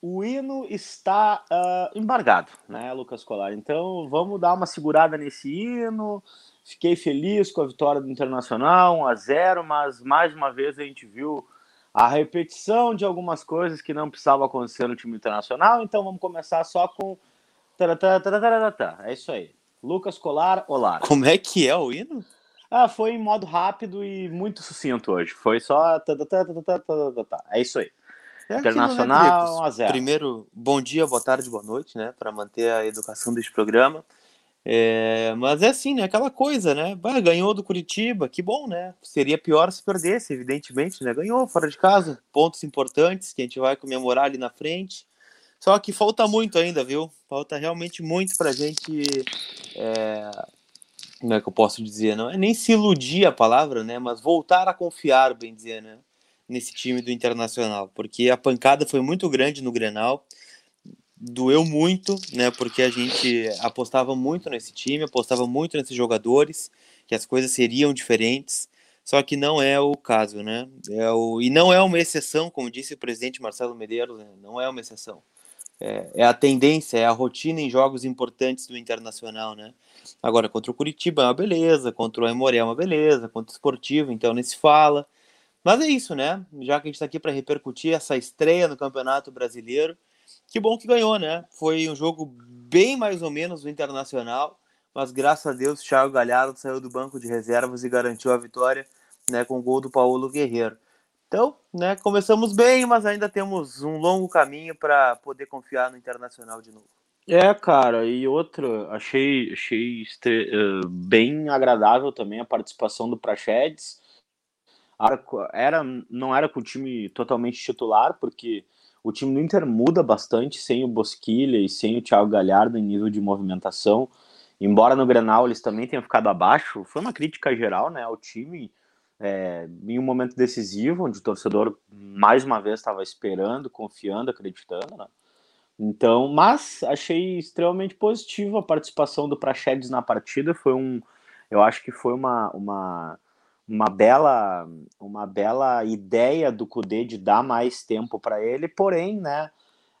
o hino está uh, embargado, né, Lucas Colar? Então vamos dar uma segurada nesse hino. Fiquei feliz com a vitória do Internacional, 1 a 0 mas mais uma vez a gente viu a repetição de algumas coisas que não precisavam acontecer no time internacional. Então vamos começar só com. É isso aí. Lucas Colar, olá. Como é que é o hino? Ah, foi em modo rápido e muito sucinto hoje. Foi só. É isso aí. É Internacional, 1 a 0. Primeiro, bom dia, boa tarde, boa noite, né? Para manter a educação deste programa. É, mas é assim, né? Aquela coisa, né? Bah, ganhou do Curitiba, que bom, né? Seria pior se perdesse, evidentemente, né? Ganhou fora de casa, pontos importantes que a gente vai comemorar ali na frente. Só que falta muito ainda, viu? Falta realmente muito pra gente. É... Como é que eu posso dizer? Não é nem se iludir a palavra, né? Mas voltar a confiar, bem dizer, né? Nesse time do Internacional. Porque a pancada foi muito grande no Grenal doeu muito, né? Porque a gente apostava muito nesse time, apostava muito nesses jogadores, que as coisas seriam diferentes. Só que não é o caso, né? É o, e não é uma exceção, como disse o presidente Marcelo Medeiros, né? não é uma exceção. É, é, a tendência, é a rotina em jogos importantes do Internacional, né? Agora, contra o Curitiba é uma beleza, contra o Aimoré é uma beleza, contra o Esportivo, então nem se fala. Mas é isso, né? Já que a gente está aqui para repercutir essa estreia no Campeonato Brasileiro, que bom que ganhou, né? Foi um jogo bem mais ou menos do Internacional, mas graças a Deus Thiago Galhardo saiu do banco de reservas e garantiu a vitória, né, com o gol do Paulo Guerreiro. Então, né, começamos bem, mas ainda temos um longo caminho para poder confiar no Internacional de novo. É, cara, e outra, achei, achei uh, bem agradável também a participação do Prachedes. Era, não era com o time totalmente titular, porque o time do Inter muda bastante sem o Bosquilha e sem o Thiago Galhardo em nível de movimentação. Embora no Grenal eles também tenham ficado abaixo, foi uma crítica geral né, ao time é, em um momento decisivo, onde o torcedor mais uma vez estava esperando, confiando, acreditando. Né? Então, mas achei extremamente positivo a participação do Praxedes na partida. Foi um, eu acho que foi uma, uma uma bela uma bela ideia do Cudê de dar mais tempo para ele, porém, né,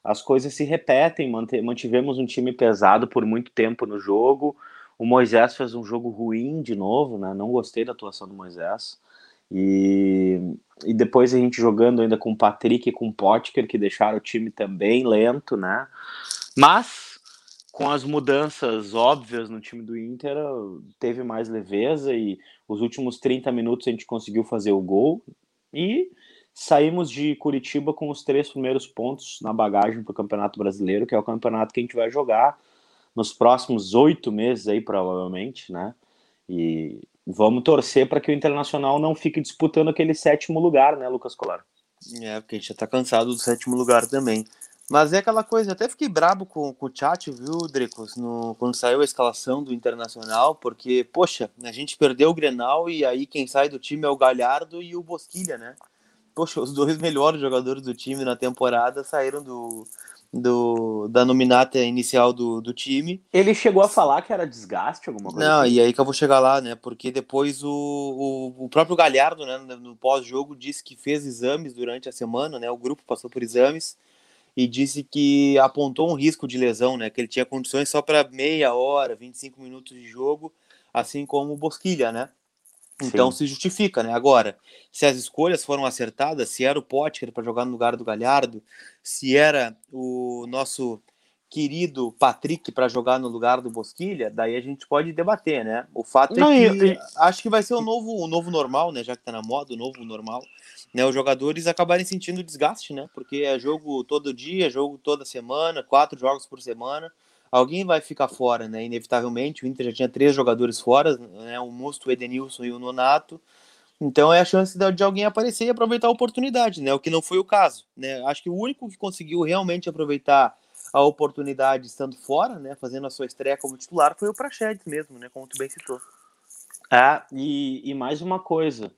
as coisas se repetem, mantivemos um time pesado por muito tempo no jogo. O Moisés fez um jogo ruim de novo, né? Não gostei da atuação do Moisés. E, e depois a gente jogando ainda com o Patrick e com o Potker, que deixaram o time também lento, né? Mas com as mudanças óbvias no time do Inter, teve mais leveza e os últimos 30 minutos a gente conseguiu fazer o gol e saímos de Curitiba com os três primeiros pontos na bagagem para o Campeonato Brasileiro, que é o campeonato que a gente vai jogar nos próximos oito meses aí, provavelmente, né? E vamos torcer para que o Internacional não fique disputando aquele sétimo lugar, né, Lucas Colar? É, porque a gente já está cansado do sétimo lugar também. Mas é aquela coisa, até fiquei brabo com, com o chat, viu, Drecos, no, quando saiu a escalação do Internacional, porque, poxa, a gente perdeu o Grenal e aí quem sai do time é o Galhardo e o Bosquilha, né? Poxa, os dois melhores jogadores do time na temporada saíram do, do da nominata inicial do, do time. Ele chegou a falar que era desgaste, alguma coisa Não, assim? e aí que eu vou chegar lá, né? Porque depois o, o, o próprio Galhardo, né, no pós-jogo, disse que fez exames durante a semana, né? O grupo passou por exames e disse que apontou um risco de lesão, né? Que ele tinha condições só para meia hora, 25 minutos de jogo, assim como o Bosquilha, né? Então Sim. se justifica, né? Agora, se as escolhas foram acertadas, se era o Potker para jogar no lugar do Galhardo, se era o nosso querido Patrick para jogar no lugar do Bosquilha, daí a gente pode debater, né? O fato é Não, é que eu... acho que vai ser o novo, o novo normal, né? Já que tá na moda, o novo normal né, os jogadores acabarem sentindo desgaste, né? Porque é jogo todo dia, jogo toda semana, quatro jogos por semana. Alguém vai ficar fora, né? Inevitavelmente. O Inter já tinha três jogadores fora, né? O Musto, o Edenilson e o Nonato. Então é a chance de alguém aparecer e aproveitar a oportunidade, né? O que não foi o caso, né? Acho que o único que conseguiu realmente aproveitar a oportunidade estando fora, né? Fazendo a sua estreia como titular foi o Prachedes mesmo, né? Como tu bem citou. Ah, e, e mais uma coisa.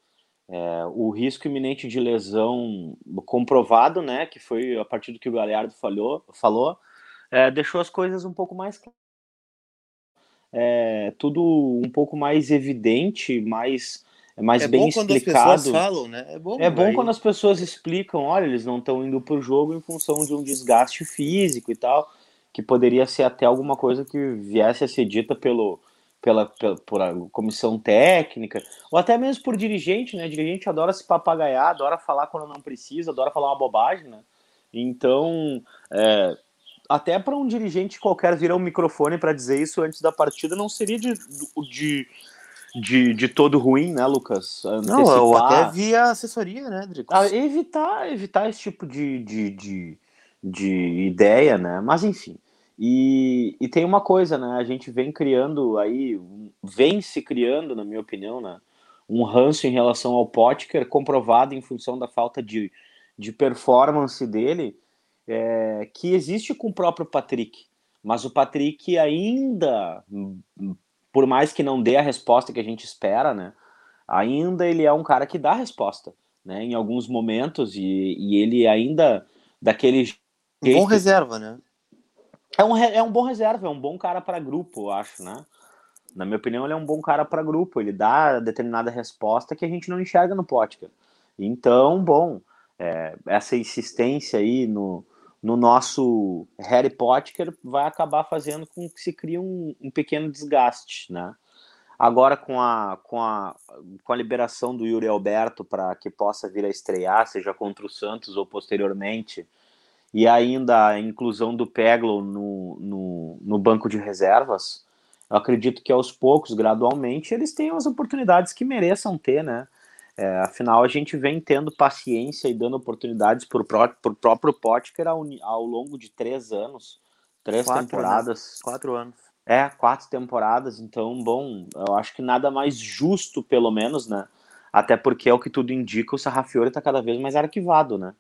É, o risco iminente de lesão comprovado, né, que foi a partir do que o Galhardo falhou, falou, é, deixou as coisas um pouco mais é, tudo um pouco mais evidente, mais mais é bem explicado. quando as pessoas falam, né? É bom, é bom aí... quando as pessoas explicam, olha, eles não estão indo para o jogo em função de um desgaste físico e tal, que poderia ser até alguma coisa que viesse a ser dita pelo, pela, pela por comissão técnica, ou até mesmo por dirigente, né? Dirigente adora se papagaiar, adora falar quando não precisa, adora falar uma bobagem, né? Então, é, até para um dirigente qualquer virar um microfone para dizer isso antes da partida não seria de, de, de, de todo ruim, né, Lucas? Antecipar, não, ou até via assessoria, né, Drico? Ah, evitar, evitar esse tipo de, de, de, de ideia, né? Mas enfim. E, e tem uma coisa, né? A gente vem criando aí, vem se criando, na minha opinião, né? Um ranço em relação ao Potker, comprovado em função da falta de, de performance dele, é, que existe com o próprio Patrick. Mas o Patrick ainda por mais que não dê a resposta que a gente espera, né? Ainda ele é um cara que dá resposta, né? Em alguns momentos e, e ele ainda daquele jeito... um bom reserva, né? É um, é um bom reserva, é um bom cara para grupo, eu acho, né? Na minha opinião, ele é um bom cara para grupo. Ele dá determinada resposta que a gente não enxerga no Potker. Então, bom, é, essa insistência aí no, no nosso Harry Potter vai acabar fazendo com que se crie um, um pequeno desgaste, né? Agora com a, com a, com a liberação do Yuri Alberto para que possa vir a estrear, seja contra o Santos ou posteriormente, e ainda a inclusão do Peglo no, no, no banco de reservas, eu acredito que aos poucos, gradualmente, eles tenham as oportunidades que mereçam ter, né? É, afinal, a gente vem tendo paciência e dando oportunidades para o próprio Potker ao, ao longo de três anos, três quatro, temporadas. Né? Quatro anos. É, quatro temporadas. Então, bom, eu acho que nada mais justo, pelo menos, né? Até porque é o que tudo indica, o Sarrafiore está cada vez mais arquivado, né?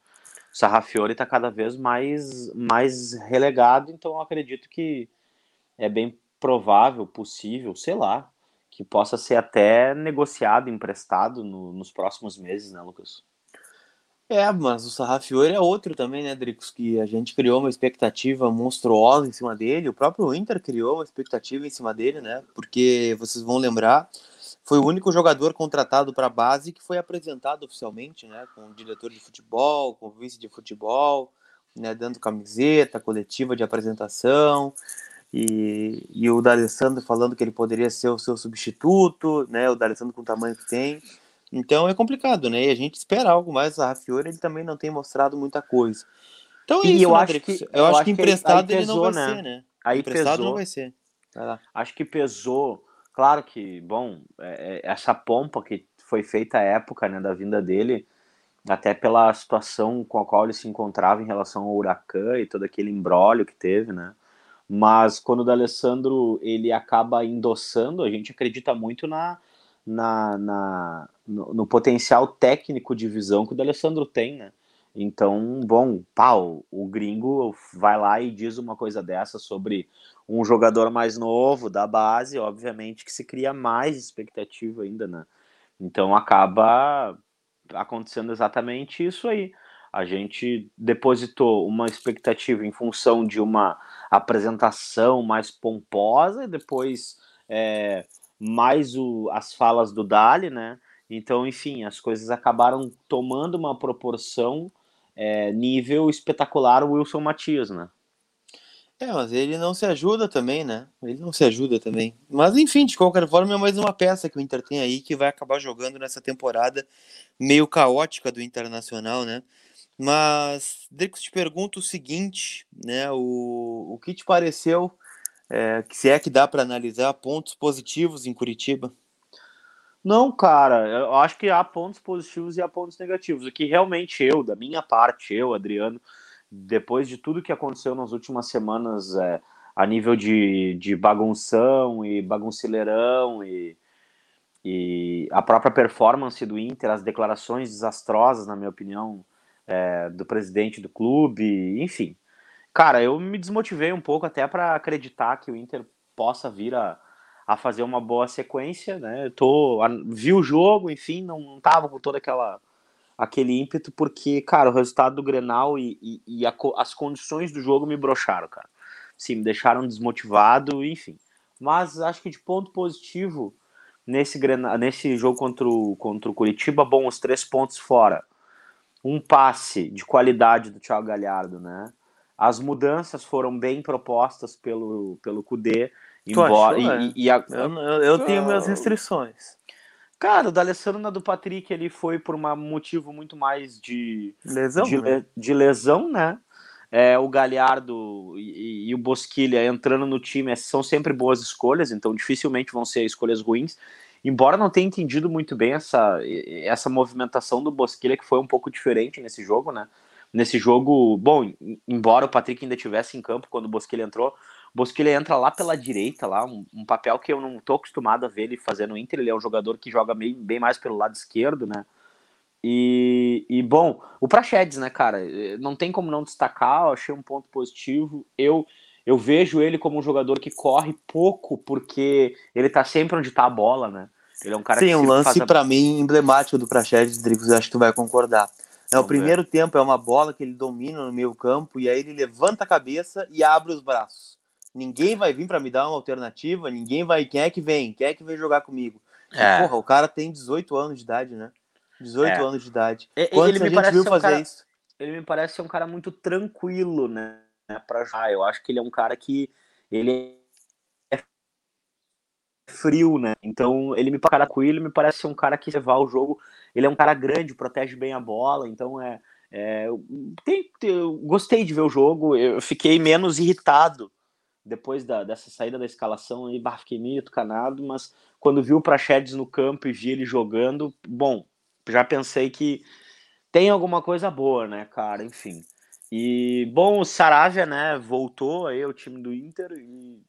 O Sarrafiore está cada vez mais, mais relegado, então eu acredito que é bem provável, possível, sei lá, que possa ser até negociado, emprestado no, nos próximos meses, né, Lucas? É, mas o Sarrafiore é outro também, né, Dricos? Que a gente criou uma expectativa monstruosa em cima dele. O próprio Inter criou uma expectativa em cima dele, né? Porque vocês vão lembrar, foi o único jogador contratado para a base que foi apresentado oficialmente, né? Com o diretor de futebol, com o vice de futebol, né? Dando camiseta, coletiva de apresentação e, e o D'Alessandro falando que ele poderia ser o seu substituto, né? O D'Alessandro com o tamanho que tem. Então é complicado, né? E a gente espera algo mais. A Rafiori ele também não tem mostrado muita coisa. Então é e isso, eu, acho que, eu, eu acho que, que emprestado pesou, ele não vai né? ser, né? Aí emprestado pesou. não vai ser. Acho que pesou. Claro que, bom, é, é, essa pompa que foi feita à época né, da vinda dele, até pela situação com a qual ele se encontrava em relação ao Huracan e todo aquele embrólio que teve, né? Mas quando o D'Alessandro ele acaba endossando, a gente acredita muito na, na, na no, no, potencial técnico de visão que o D'Alessandro tem, né? Então, bom, pau, o gringo vai lá e diz uma coisa dessa sobre um jogador mais novo da base, obviamente que se cria mais expectativa ainda, né? Então acaba acontecendo exatamente isso aí a gente depositou uma expectativa em função de uma apresentação mais pomposa e depois é, mais o, as falas do Dali, né? Então, enfim, as coisas acabaram tomando uma proporção é, nível espetacular Wilson Matias, né? É, mas ele não se ajuda também, né? Ele não se ajuda também. Mas enfim, de qualquer forma, é mais uma peça que o Inter tem aí que vai acabar jogando nessa temporada meio caótica do Internacional, né? Mas, Dricos, te pergunto o seguinte, né? O, o que te pareceu, é, se é que dá para analisar pontos positivos em Curitiba? Não, cara, eu acho que há pontos positivos e há pontos negativos. O que realmente eu, da minha parte, eu, Adriano, depois de tudo que aconteceu nas últimas semanas é, a nível de, de bagunção e baguncileirão e, e a própria performance do Inter, as declarações desastrosas, na minha opinião, é, do presidente do clube, enfim. Cara, eu me desmotivei um pouco até para acreditar que o Inter possa vir a, a fazer uma boa sequência, né? Eu tô, vi o jogo, enfim, não, não tava com toda aquela aquele ímpeto, porque, cara, o resultado do Grenal e, e, e a, as condições do jogo me broxaram, cara. Sim, me deixaram desmotivado, enfim. Mas acho que de ponto positivo, nesse, nesse jogo contra o, contra o Curitiba, bom, os três pontos fora. Um passe de qualidade do Thiago Galhardo, né? As mudanças foram bem propostas pelo, pelo Cudê. Embora, achou, e, é? e a... eu, eu, tenho minhas restrições. Cara, o D'Alessandro na do Patrick ele foi por um motivo muito mais de lesão, de, né? de lesão, né? É, o Galhardo e, e, o Bosquilha entrando no time são sempre boas escolhas, então dificilmente vão ser escolhas ruins. Embora não tenha entendido muito bem essa, essa movimentação do Bosquilha, que foi um pouco diferente nesse jogo, né? Nesse jogo, bom, embora o Patrick ainda estivesse em campo quando o Bosquilha entrou, o Bosquilha entra lá pela direita, lá, um, um, papel que eu não tô acostumado a ver ele fazer no Inter. Ele é um jogador que joga meio, bem mais pelo lado esquerdo, né? E, e, bom, o Praxedes, né, cara, não tem como não destacar, eu achei um ponto positivo. Eu eu vejo ele como um jogador que corre pouco porque ele tá sempre onde tá a bola, né? Ele é um cara Sim, que um lance a... para mim emblemático do Praxedes, Dricos, acho que tu vai concordar. É, o primeiro ver. tempo é uma bola que ele domina no meio campo e aí ele levanta a cabeça e abre os braços. Ninguém vai vir para me dar uma alternativa, ninguém vai. Quem é que vem? Quem é que vem jogar comigo? É. E, porra, o cara tem 18 anos de idade, né? 18 é. anos de idade. Quantos ele me a gente viu fazer cara, isso? Ele me parece ser um cara muito tranquilo, né? Para jogar. Eu acho que ele é um cara que ele é frio, né? Então ele me parece tranquilo, me parece ser um cara que levar o jogo. Ele é um cara grande, protege bem a bola, então é. é tem, eu gostei de ver o jogo. Eu fiquei menos irritado depois da, dessa saída da escalação aí, bah, fiquei meio tucanado, mas quando vi o Praxedes no campo e vi ele jogando, bom, já pensei que tem alguma coisa boa, né, cara? Enfim. E, bom, o Saravia, né, voltou aí ao time do Inter e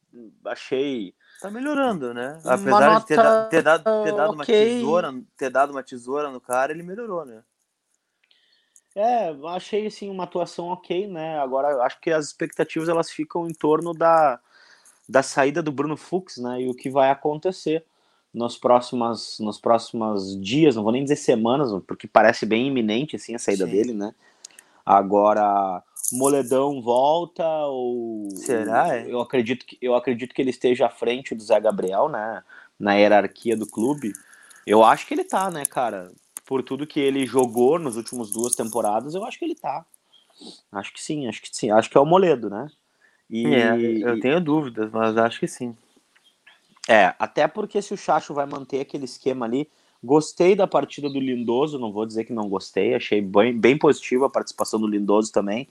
achei. Tá melhorando, né? Apesar de ter, da, ter, dado, ter dado okay. uma tesoura, ter dado uma tesoura no cara, ele melhorou, né? É, achei assim uma atuação ok, né? Agora acho que as expectativas elas ficam em torno da, da saída do Bruno Fux, né? E o que vai acontecer nos próximos, nos próximos dias, não vou nem dizer semanas, porque parece bem iminente assim a saída Sim. dele, né? Agora Moledão volta ou será? É? Eu acredito que eu acredito que ele esteja à frente do Zé Gabriel, né? Na hierarquia do clube. Eu acho que ele tá, né, cara? por tudo que ele jogou nos últimos duas temporadas, eu acho que ele tá. Acho que sim, acho que sim. Acho que é o Moledo, né? E, é, eu tenho dúvidas, mas acho que sim. É, até porque se o Chacho vai manter aquele esquema ali, gostei da partida do Lindoso, não vou dizer que não gostei, achei bem, bem positiva a participação do Lindoso também.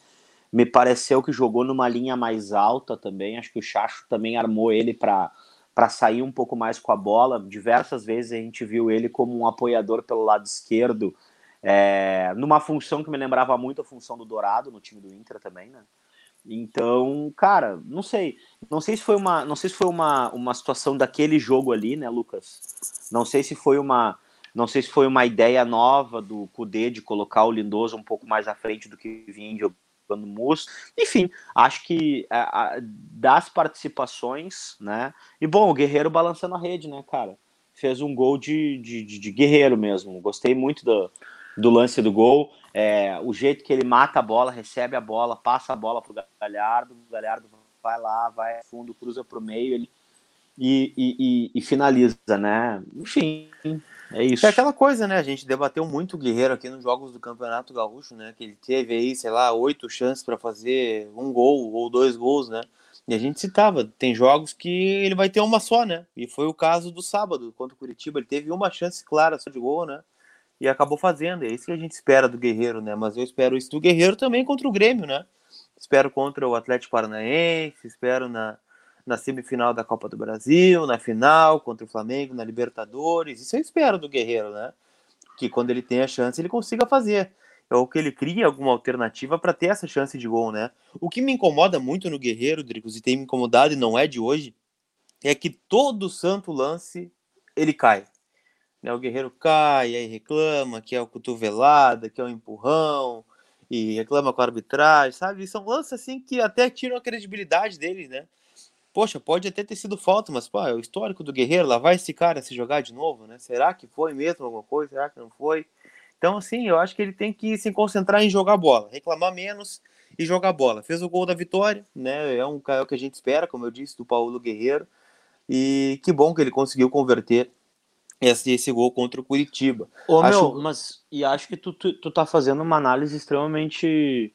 Me pareceu que jogou numa linha mais alta também, acho que o Chacho também armou ele para para sair um pouco mais com a bola. Diversas vezes a gente viu ele como um apoiador pelo lado esquerdo, é, numa função que me lembrava muito a função do Dourado no time do Inter também, né? Então, cara, não sei, não sei se foi uma, não sei se foi uma, uma situação daquele jogo ali, né, Lucas? Não sei se foi uma, não sei se foi uma ideia nova do Cudê de colocar o Lindoso um pouco mais à frente do que vinha jogando Mus. Enfim, acho que a, a, das participações, né? E bom, o Guerreiro balançando a rede, né, cara? Fez um gol de, de, de, de guerreiro mesmo. Gostei muito do, do lance do gol. É, o jeito que ele mata a bola, recebe a bola, passa a bola pro Galhardo, o Galhardo vai lá, vai fundo, cruza pro meio, ele e, e, e, e finaliza, né? Enfim, é isso. É aquela coisa, né? A gente debateu muito o Guerreiro aqui nos jogos do Campeonato Gaúcho, né? Que ele teve aí, sei lá, oito chances para fazer um gol ou dois gols, né? E a gente citava, tem jogos que ele vai ter uma só, né? E foi o caso do sábado, contra o Curitiba. Ele teve uma chance clara só de gol, né? E acabou fazendo. É isso que a gente espera do Guerreiro, né? Mas eu espero isso do Guerreiro também contra o Grêmio, né? Espero contra o Atlético Paranaense, espero na, na semifinal da Copa do Brasil, na final contra o Flamengo, na Libertadores. Isso eu espero do Guerreiro, né? Que quando ele tem a chance, ele consiga fazer. Ou que ele crie alguma alternativa para ter essa chance de gol, né? O que me incomoda muito no Guerreiro, Dricos, e tem me incomodado e não é de hoje, é que todo santo lance ele cai. Né? O Guerreiro cai, aí reclama que é o cotovelada, que é o empurrão, e reclama com a arbitragem, sabe? São lances assim que até tiram a credibilidade dele, né? poxa, pode até ter sido falta, mas pô, é o histórico do Guerreiro, lá vai esse cara se jogar de novo, né? Será que foi mesmo alguma coisa? Será que não foi? Então, assim, eu acho que ele tem que se concentrar em jogar bola, reclamar menos e jogar bola. Fez o gol da vitória, né? É, um, é o que a gente espera, como eu disse, do Paulo Guerreiro. E que bom que ele conseguiu converter esse, esse gol contra o Curitiba. Ô, acho... meu, mas e acho que tu, tu, tu tá fazendo uma análise extremamente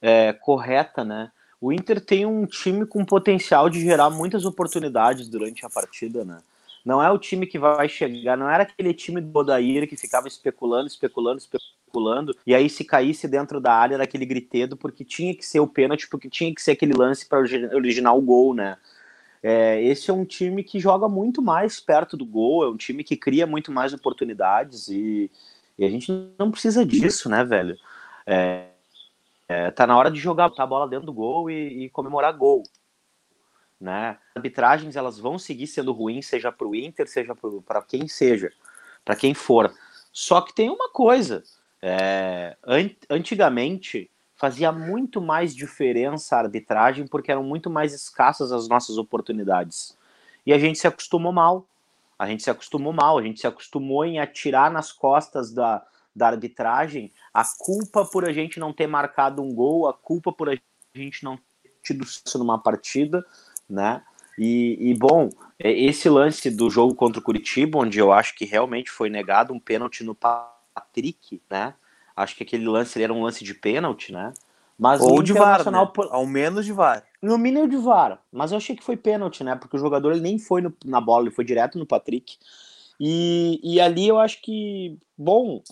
é, correta, né? O Inter tem um time com potencial de gerar muitas oportunidades durante a partida, né? Não é o time que vai chegar, não era aquele time do Odair que ficava especulando, especulando, especulando, e aí se caísse dentro da área era aquele gritedo, porque tinha que ser o pênalti, porque tinha que ser aquele lance para originar o gol, né? É, esse é um time que joga muito mais perto do gol, é um time que cria muito mais oportunidades e, e a gente não precisa disso, né, velho? É, é, tá na hora de jogar a bola dentro do gol e, e comemorar gol né? Arbitragens elas vão seguir sendo ruins, seja para o Inter, seja para quem seja, para quem for. Só que tem uma coisa: é, antigamente fazia muito mais diferença a arbitragem porque eram muito mais escassas as nossas oportunidades. E a gente se acostumou mal. A gente se acostumou mal, a gente se acostumou em atirar nas costas da, da arbitragem a culpa por a gente não ter marcado um gol, a culpa por a gente não ter tido sucesso numa partida, né? E, e, bom, é, esse lance do jogo contra o Curitiba, onde eu acho que realmente foi negado um pênalti no Patrick, né? Acho que aquele lance era um lance de pênalti, né? Mas Ou de VAR, né? ao menos de VAR. No mínimo de VAR, mas eu achei que foi pênalti, né? Porque o jogador ele nem foi no, na bola, ele foi direto no Patrick. E, e ali eu acho que, bom,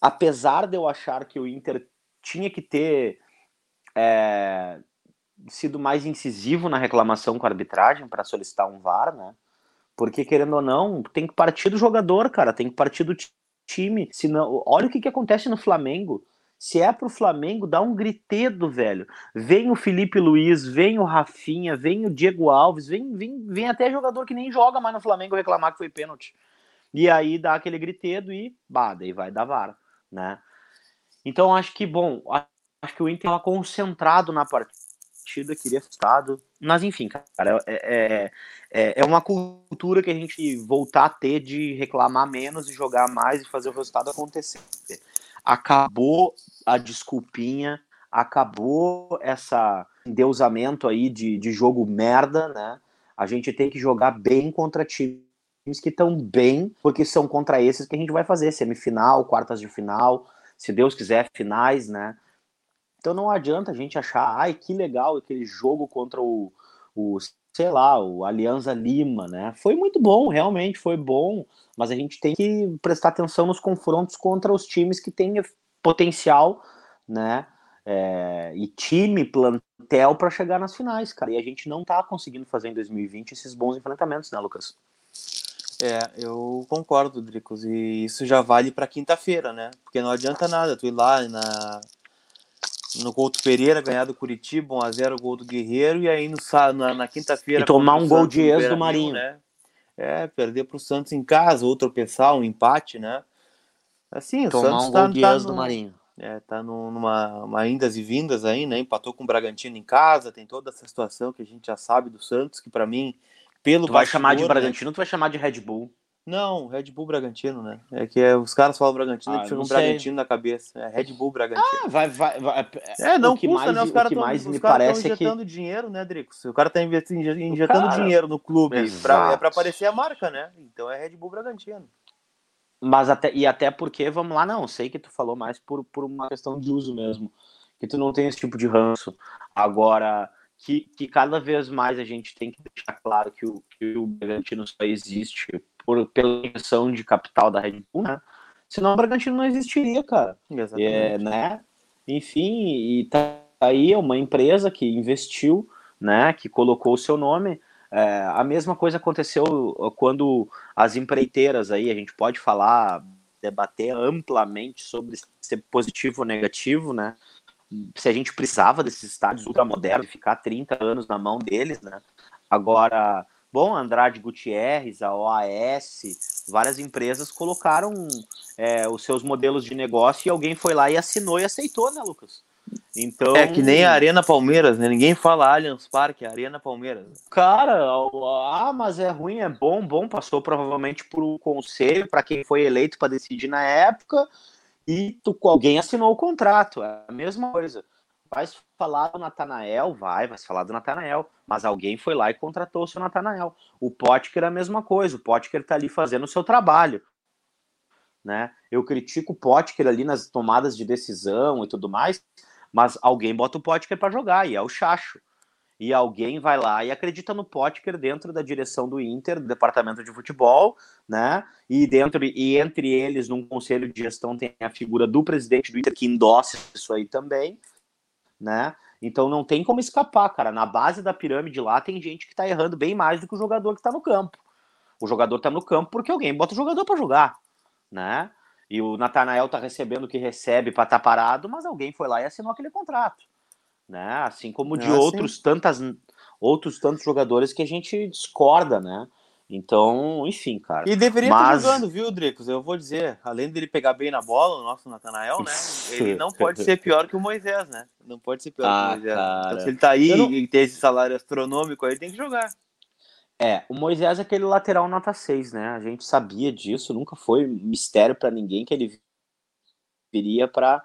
apesar de eu achar que o Inter tinha que ter é, sido mais incisivo na reclamação com a arbitragem para solicitar um VAR, né? Porque, querendo ou não, tem que partir do jogador, cara, tem que partir do time. Senão, olha o que, que acontece no Flamengo. Se é pro Flamengo, dá um gritedo, velho. Vem o Felipe Luiz, vem o Rafinha, vem o Diego Alves, vem, vem, vem até jogador que nem joga mais no Flamengo reclamar que foi pênalti. E aí dá aquele gritedo e, bah, daí vai dar VAR, né? Então acho que, bom, acho que o Inter estava concentrado na partida partida, queria assustado. Mas enfim, cara, é, é, é, é uma cultura que a gente voltar a ter de reclamar menos e jogar mais e fazer o resultado acontecer. Acabou a desculpinha, acabou essa endeusamento aí de, de jogo merda, né? A gente tem que jogar bem contra times que estão bem, porque são contra esses que a gente vai fazer semifinal, quartas de final, se Deus quiser, finais, né? Então não adianta a gente achar, ai, que legal aquele jogo contra o, o sei lá, o Alianza Lima, né? Foi muito bom, realmente foi bom, mas a gente tem que prestar atenção nos confrontos contra os times que têm potencial, né? É, e time, plantel para chegar nas finais, cara. E a gente não tá conseguindo fazer em 2020 esses bons enfrentamentos, né, Lucas? É, eu concordo, Dricos, e isso já vale para quinta-feira, né? Porque não adianta nada tu ir lá na, no Couto Pereira, ganhar do Curitiba, 1x0 gol do Guerreiro, e aí no, na, na quinta-feira. E tomar um gol de ex do Marinho. Né? É, perder para o Santos em casa, ou tropeçar, um empate, né? Assim, tomar o Santos um tá, gol de tá ex no, do Marinho. É, tá numa uma indas e vindas aí, né? Empatou com o Bragantino em casa, tem toda essa situação que a gente já sabe do Santos, que para mim, pelo. Tu vai chamar de né? Bragantino, né? tu vai chamar de Red Bull. Não, Red Bull Bragantino, né? É que é, os caras falam Bragantino, ah, fica um Bragantino na cabeça. É Red Bull Bragantino. Ah, vai, vai, vai. É, não o que custa, mais, né? Os caras estão me parece injetando que... dinheiro, né, Dricos? O cara tá injetando cara... dinheiro no clube pra, é pra aparecer a marca, né? Então é Red Bull Bragantino. Mas até, e até porque, vamos lá, não, sei que tu falou mais por, por uma questão de uso mesmo. Que tu não tem esse tipo de ranço. Agora, que, que cada vez mais a gente tem que deixar claro que o, que o Bragantino só existe por, pela injeção de capital da Red Bull, né? Senão o Bragantino não existiria, cara. Exatamente. É, né? Enfim, e tá aí uma empresa que investiu, né? Que colocou o seu nome. É, a mesma coisa aconteceu quando as empreiteiras aí, a gente pode falar, debater amplamente sobre ser positivo ou negativo, né? Se a gente precisava desses estádios ultramodernos, ficar 30 anos na mão deles, né? Agora, Bom, Andrade Gutierrez, a OAS, várias empresas colocaram é, os seus modelos de negócio e alguém foi lá e assinou e aceitou, né, Lucas? Então, é que nem a Arena Palmeiras, né? Ninguém fala Allianz Parque, é Arena Palmeiras. Cara, ah, mas é ruim, é bom, bom. Passou provavelmente por um conselho para quem foi eleito para decidir na época e tu, alguém assinou o contrato. É a mesma coisa. Vai falar do Natanael? Vai, vai falar do Natanael. Mas alguém foi lá e contratou o seu Natanael. O Potker é a mesma coisa. O Potker tá ali fazendo o seu trabalho. Né? Eu critico o Potker ali nas tomadas de decisão e tudo mais, mas alguém bota o Potker para jogar, e é o Chacho. E alguém vai lá e acredita no Potker dentro da direção do Inter, do departamento de futebol, né? E dentro e entre eles, num conselho de gestão, tem a figura do presidente do Inter que endossa isso aí também, né? Então não tem como escapar, cara. Na base da pirâmide lá tem gente que tá errando bem mais do que o jogador que tá no campo. O jogador tá no campo porque alguém bota o jogador para jogar né? E o Natanael tá recebendo o que recebe para estar tá parado, mas alguém foi lá e assinou aquele contrato, né? Assim como de ah, outros tantas outros tantos jogadores que a gente discorda, né? Então, enfim, cara. E deveria mas... estar jogando, viu, Dricos? Eu vou dizer, além dele pegar bem na bola, o nosso Natanael, né? Ele não pode ser pior que o Moisés, né? Não pode ser pior ah, que o ah, Moisés. Então, se ele tá aí não... e tem esse salário astronômico aí, tem que jogar. É, o Moisés é aquele lateral nota 6, né? A gente sabia disso, nunca foi mistério para ninguém que ele viria para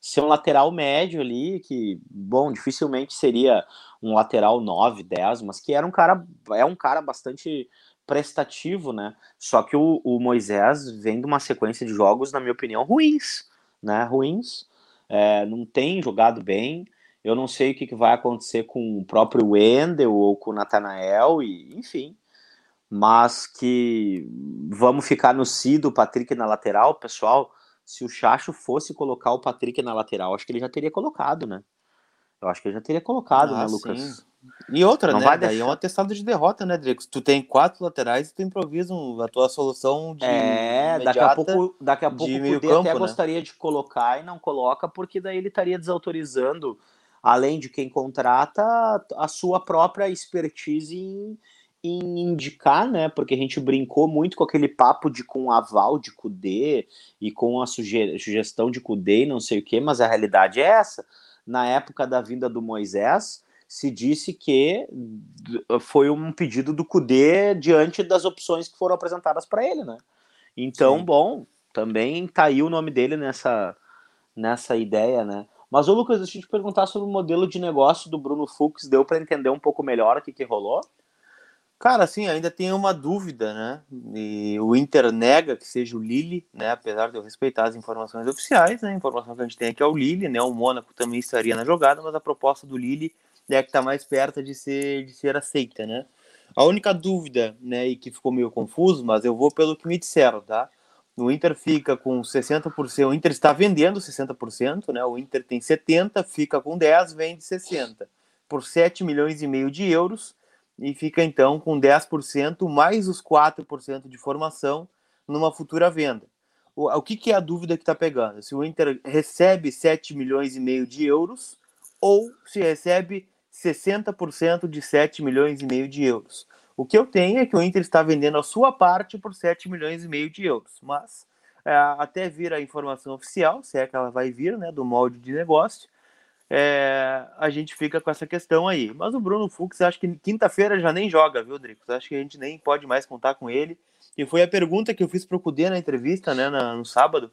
ser um lateral médio ali, que, bom, dificilmente seria um lateral 9, 10, mas que era um cara, é um cara bastante prestativo, né? Só que o, o Moisés vem de uma sequência de jogos, na minha opinião, ruins, né? Ruins, é, não tem jogado bem, eu não sei o que, que vai acontecer com o próprio Wendel ou com o Natanael, e, enfim. Mas que vamos ficar no Si do Patrick na lateral, pessoal. Se o Chacho fosse colocar o Patrick na lateral, acho que ele já teria colocado, né? Eu acho que ele já teria colocado, né, ah, né, Lucas? Sim. E outra, não né? Vai Daí deixar... é um atestado de derrota, né, Drico? Tu tem quatro laterais e tu improvisa a tua solução de. É, daqui a pouco, daqui a pouco o campo, até né? gostaria de colocar e não coloca, porque daí ele estaria desautorizando além de quem contrata, a sua própria expertise em, em indicar, né? Porque a gente brincou muito com aquele papo de com aval de Cudê e com a suge sugestão de Cudê e não sei o que, mas a realidade é essa. Na época da vinda do Moisés, se disse que foi um pedido do Cudê diante das opções que foram apresentadas para ele, né? Então, Sim. bom, também tá aí o nome dele nessa, nessa ideia, né? Mas, ô Lucas, deixa eu te perguntar sobre o modelo de negócio do Bruno Fux. Deu para entender um pouco melhor o que, que rolou? Cara, assim, ainda tem uma dúvida, né? E o Inter nega que seja o Lille, né? Apesar de eu respeitar as informações oficiais, né? A informação que a gente tem aqui é o Lille, né? O Mônaco também estaria na jogada, mas a proposta do Lille é que está mais perto de ser, de ser aceita, né? A única dúvida, né, e que ficou meio confuso, mas eu vou pelo que me disseram, tá? O Inter fica com 60%, o Inter está vendendo 60%, né? O Inter tem 70, fica com 10, vende 60 por 7 milhões e meio de euros e fica então com 10% mais os 4% de formação numa futura venda. O, o que, que é a dúvida que está pegando? Se o Inter recebe 7 milhões e meio de euros ou se recebe 60% de 7 milhões e meio de euros. O que eu tenho é que o Inter está vendendo a sua parte por 7 milhões e meio de euros, mas é, até vir a informação oficial, se é que ela vai vir, né, do molde de negócio, é, a gente fica com essa questão aí. Mas o Bruno Fux, acho que quinta-feira já nem joga, viu, Dricos? Acho que a gente nem pode mais contar com ele. E foi a pergunta que eu fiz para o Cudê na entrevista, né, na, no sábado,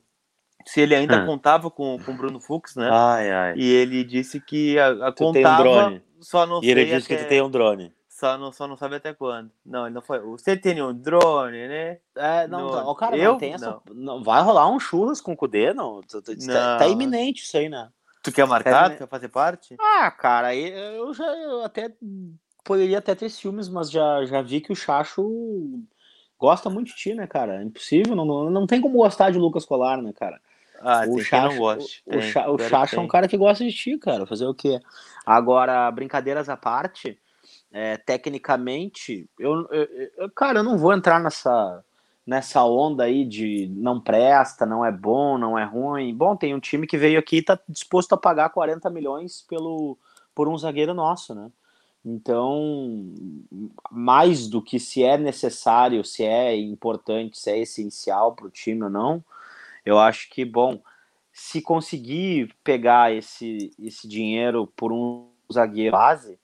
se ele ainda hum. contava com o Bruno Fux, né? Ai, ai. E ele disse que a, a contava, tem um drone. Só não e ele disse até... que tu tem um drone. Só não, só não sabe até quando. Não, ele não foi. Você tem um drone, né? É, não, no... não cara, eu? não tem essa. Não. não. vai rolar um churras com o Cudê, não. Tá, tá, tá iminente isso aí, né? Tu quer marcar? Tá quer fazer parte? Ah, cara, eu já eu até poderia até ter ciúmes, mas já, já vi que o Chacho gosta muito de ti, né, cara? É impossível, não, não, não tem como gostar de Lucas Colar, né, cara? Ah, o Chacho, não. O, tem, o, o Chacho é um cara que gosta de ti, cara. Fazer o quê? Agora, brincadeiras à parte, é, tecnicamente, eu, eu, eu, cara, eu não vou entrar nessa nessa onda aí de não presta, não é bom, não é ruim. Bom, tem um time que veio aqui e tá disposto a pagar 40 milhões pelo, por um zagueiro nosso, né? Então, mais do que se é necessário, se é importante, se é essencial para o time ou não, eu acho que, bom, se conseguir pegar esse, esse dinheiro por um zagueiro base,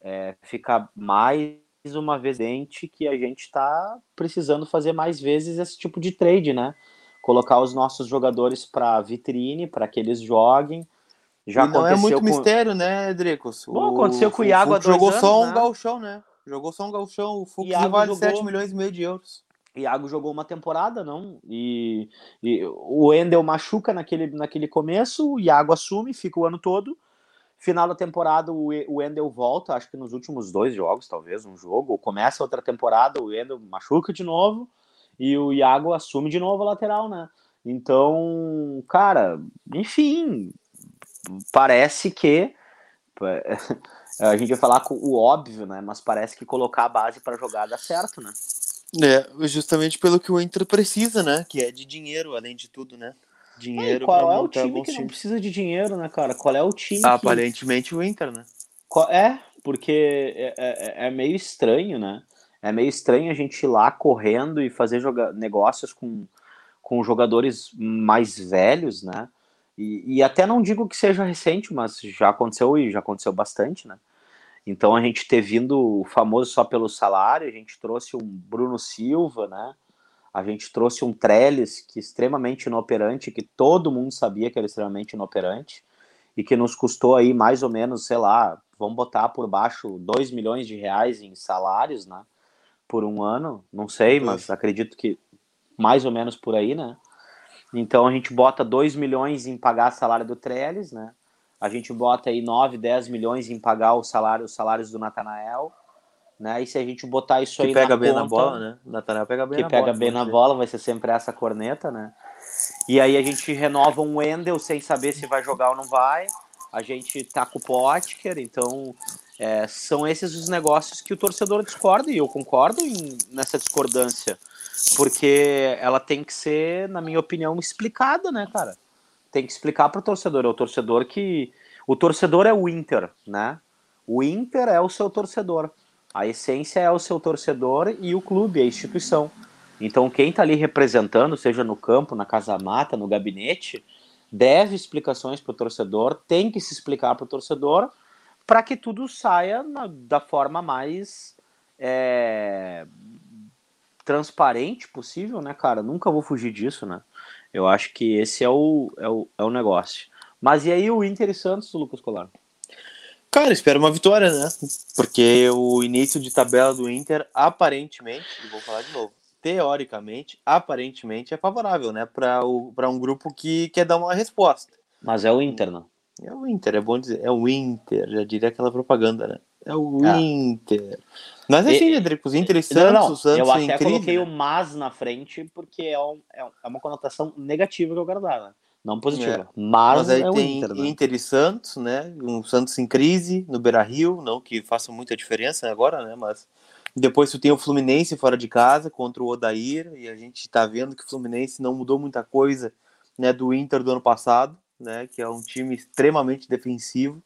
é, fica mais uma vez dente que a gente está precisando fazer mais vezes esse tipo de trade, né? Colocar os nossos jogadores para vitrine, para que eles joguem Já e não é muito com... mistério, né, Dricos? Bom, aconteceu com o Iago há Jogou anos, só um né? galchão, né? Jogou só um galchão. O Fux vale jogou... 7 milhões e meio de euros. Iago jogou uma temporada, não? E, e o Endel machuca naquele, naquele começo, o Iago assume, fica o ano todo. Final da temporada, o, Endel volta, acho que nos últimos dois jogos, talvez, um jogo. Ou começa outra temporada, o Endel machuca de novo e o Iago assume de novo a lateral, né? Então, cara, enfim, parece que a gente vai falar com o óbvio, né? Mas parece que colocar a base para jogar dá certo, né? É, justamente pelo que o Inter precisa, né? Que é de dinheiro, além de tudo, né? Dinheiro. qual é o time que não precisa de dinheiro, né, cara? Qual é o time? Aparentemente que... o Inter, né? É, porque é, é, é, meio estranho, né? É meio estranho a gente ir lá correndo e fazer joga... negócios com, com jogadores mais velhos, né? E, e até não digo que seja recente, mas já aconteceu e já aconteceu bastante, né? Então a gente ter vindo famoso só pelo salário, a gente trouxe um Bruno Silva, né? A gente trouxe um Trellis que é extremamente inoperante, que todo mundo sabia que era extremamente inoperante e que nos custou aí mais ou menos, sei lá, vamos botar por baixo 2 milhões de reais em salários, né? Por um ano, não sei, mas acredito que mais ou menos por aí, né? Então a gente bota 2 milhões em pagar salário do Trellis, né? A gente bota aí 9, 10 milhões em pagar o salário, os salários do Natanael, né? E se a gente botar isso que aí pega na bem conta, na bola, né? O Natanael pega bem que na pega bola. Que pega bem na bola, vai ser sempre essa corneta, né? E aí a gente renova um Wendel sem saber se vai jogar ou não vai. A gente tá com o Potker, então é, são esses os negócios que o torcedor discorda, e eu concordo em, nessa discordância porque ela tem que ser, na minha opinião, explicada, né, cara? Tem que explicar para o torcedor. É o torcedor que. O torcedor é o Inter, né? O Inter é o seu torcedor. A essência é o seu torcedor e o clube, a instituição. Então, quem está ali representando, seja no campo, na casa mata, no gabinete, deve explicações para o torcedor, tem que se explicar para o torcedor, para que tudo saia na, da forma mais é, transparente possível, né, cara? Nunca vou fugir disso, né? Eu acho que esse é o, é o, é o negócio. Mas e aí o Inter e Santos, Lucas Colar? Cara, espero uma vitória, né? Porque o início de tabela do Inter, aparentemente, e vou falar de novo, teoricamente, aparentemente é favorável, né? Para um grupo que quer dar uma resposta. Mas é o Inter, não? É o Inter, é bom dizer. É o Inter, já diria aquela propaganda, né? É o ah. Inter. Mas é assim, Edrico, os interessantes, não, não, Santos Eu até coloquei o mas na frente porque é, um, é, é uma conotação negativa que eu quero dar, né? Não positiva. É. Mas, mas aí é tem Inter, né? Inter e Santos, né? Um Santos em crise no Beira Rio, não que faça muita diferença agora, né? Mas depois tu tem o Fluminense fora de casa contra o Odair, e a gente tá vendo que o Fluminense não mudou muita coisa né, do Inter do ano passado, né? Que é um time extremamente defensivo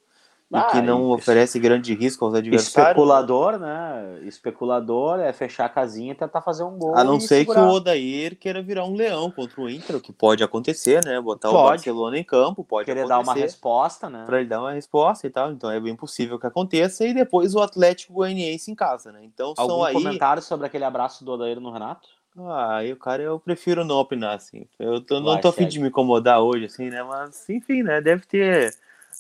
ah, e que não e... oferece grande risco aos adversários. Especulador, né? Especulador é fechar a casinha e tentar fazer um gol. A não ser segurar. que o Odair queira virar um leão contra o Inter, o que pode acontecer, né? Botar pode. o Barcelona em campo, pode Querer dar uma resposta, né? Para ele dar uma resposta e tal. Então é bem possível que aconteça. E depois o Atlético Goianiense em casa, né? Então Algum são aí. comentário sobre aquele abraço do Odair no Renato? Ah, o cara eu prefiro não opinar, assim. Eu tô, não Vai, tô afim de me incomodar hoje, assim, né? Mas, enfim, né? Deve ter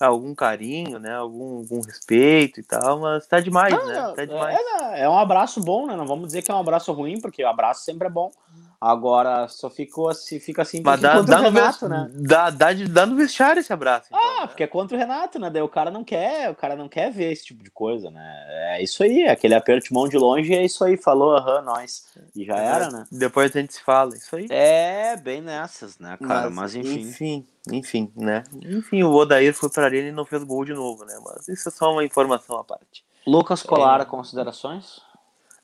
algum carinho, né? Algum, algum respeito e tal, mas tá demais, né? Tá demais. É, é, um abraço bom, né? Não vamos dizer que é um abraço ruim, porque o abraço sempre é bom. Agora só ficou assim, fica assim Mas dá, dá, no Renato, né? Dá, dá, dá no vestiário esse abraço. Então, ah, né? porque é contra o Renato, né? Daí o cara não quer, o cara não quer ver esse tipo de coisa, né? É isso aí, aquele aperto de mão de longe é isso aí, falou, aham, nós. E já é, era, né? Depois a gente se fala, isso aí. É, bem nessas, né, cara? Mas, mas enfim. Enfim, enfim, né? Enfim, o Odair foi para ele e não fez gol de novo, né? Mas isso é só uma informação à parte. Lucas Colara, é... considerações?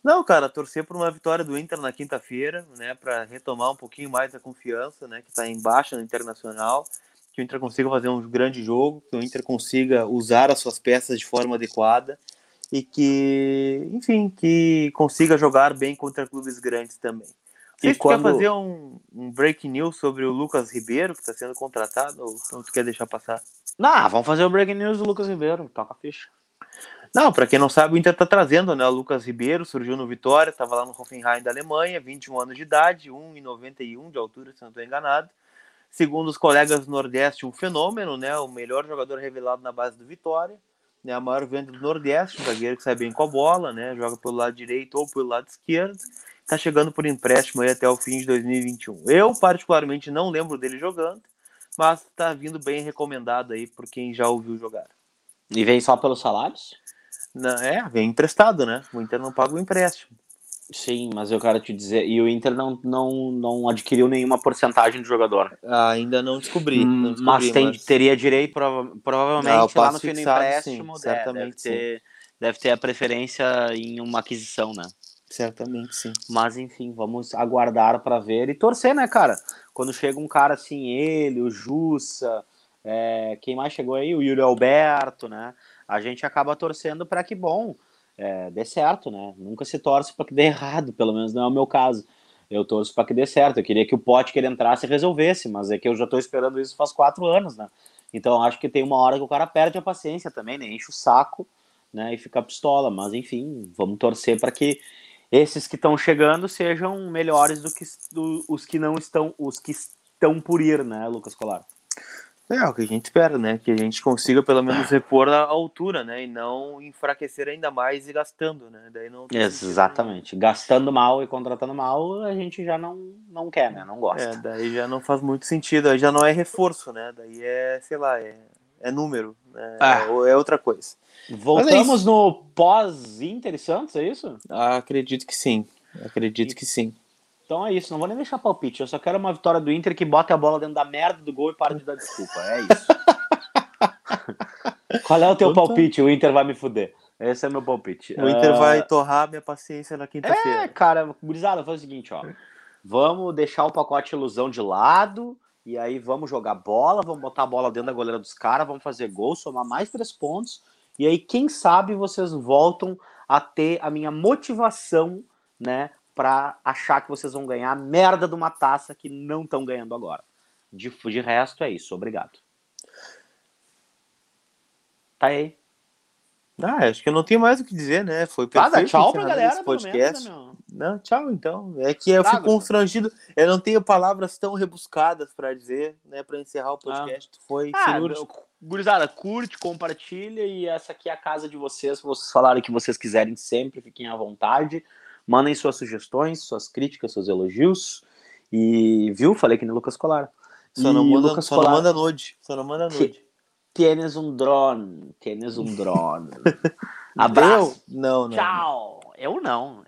Não, cara, torcer por uma vitória do Inter na quinta-feira, né, para retomar um pouquinho mais a confiança, né, que está em baixa no internacional, que o Inter consiga fazer um grande jogo, que o Inter consiga usar as suas peças de forma adequada e que, enfim, que consiga jogar bem contra clubes grandes também. Você quando... quer fazer um, um break news sobre o Lucas Ribeiro, que está sendo contratado, ou não tu quer deixar passar? Não, vamos fazer o break news do Lucas Ribeiro, toca a ficha. Não, para quem não sabe, o Inter tá trazendo, né? O Lucas Ribeiro surgiu no Vitória, estava lá no Hoffenheim da Alemanha, 21 anos de idade, 1,91 de altura, se não estou enganado. Segundo os colegas do Nordeste, um fenômeno, né? O melhor jogador revelado na base do Vitória, né? A maior venda do Nordeste, um zagueiro que sai bem com a bola, né? Joga pelo lado direito ou pelo lado esquerdo. Tá chegando por empréstimo aí até o fim de 2021. Eu, particularmente, não lembro dele jogando, mas tá vindo bem recomendado aí por quem já ouviu jogar. E vem só pelos salários? Não, é, vem emprestado, né? O Inter não paga o empréstimo. Sim, mas eu quero te dizer, e o Inter não, não, não adquiriu nenhuma porcentagem do jogador. Ah, ainda não descobri. Não descobri mas, tem, mas, teria direito, prova provavelmente, Ah, lá no fim do empréstimo, sim, deve- certamente, deve, ter, deve ter a preferência em uma aquisição, né? Certamente sim. Mas enfim, vamos aguardar para ver e torcer, né, cara? Quando chega um cara assim, ele, o Jussa, é, quem mais chegou aí? O Yuri Alberto, né? A gente acaba torcendo para que, bom, é, dê certo, né? Nunca se torce para que dê errado, pelo menos não é o meu caso. Eu torço para que dê certo. Eu queria que o pote que ele entrasse resolvesse, mas é que eu já tô esperando isso faz quatro anos, né? Então acho que tem uma hora que o cara perde a paciência também, né? Enche o saco, né? E fica pistola. Mas enfim, vamos torcer para que esses que estão chegando sejam melhores do que do- os que não estão, os que estão por ir, né, Lucas Colar? É, o que a gente espera, né? Que a gente consiga pelo menos repor a altura, né? E não enfraquecer ainda mais e gastando, né? Daí não sentido Exatamente. Gastando mal e contratando mal, a gente já não, não quer, né? Não gosta. É, daí já não faz muito sentido, aí já não é reforço, né? Daí é, sei lá, é, é número, né? Ah. É, é outra coisa. Voltamos no pós-Inter e Santos, é isso? Acredito que sim. Acredito que sim. Então é isso, não vou nem deixar palpite. Eu só quero uma vitória do Inter que bota a bola dentro da merda do gol e para de dar desculpa. É isso. Qual é o teu palpite? O Inter vai me fuder. Esse é meu palpite. O Inter Ah, vai torrar minha paciência na É, quinta-feira. cara, gurizada, faz o seguinte, ó. Vamos deixar o pacote ilusão de lado. E aí vamos jogar bola, vamos botar a bola dentro da goleira dos caras, vamos fazer gol, somar mais três pontos. E aí, quem sabe vocês voltam a ter a minha motivação, né? Pra achar que vocês vão ganhar a merda de uma taça que não estão ganhando agora. De, de resto, é isso. Obrigado. Tá aí. Ah, acho que eu não tenho mais o que dizer, né? Foi Ah, dá perfeito tchau pra galera, menos, podcast. né, meu? Não, tchau então. É que eu Tá, fico constrangido. Eu não tenho palavras tão rebuscadas pra dizer, né, Pra encerrar o podcast. Foi Ah, cirúrgico. meu, gurizada, curte, compartilha e essa aqui é a casa de vocês. Vocês falarem o que vocês quiserem sempre, fiquem à vontade. Mandem suas sugestões, suas críticas, seus elogios. E, viu? Falei que nem Lucas Colar. Só não manda, Lucas só não Colar, manda nude. Só não manda Que- nude. Tienes um drone. Tienes um drone. Abraço. Eu? Não, não. Tchau. Eu não.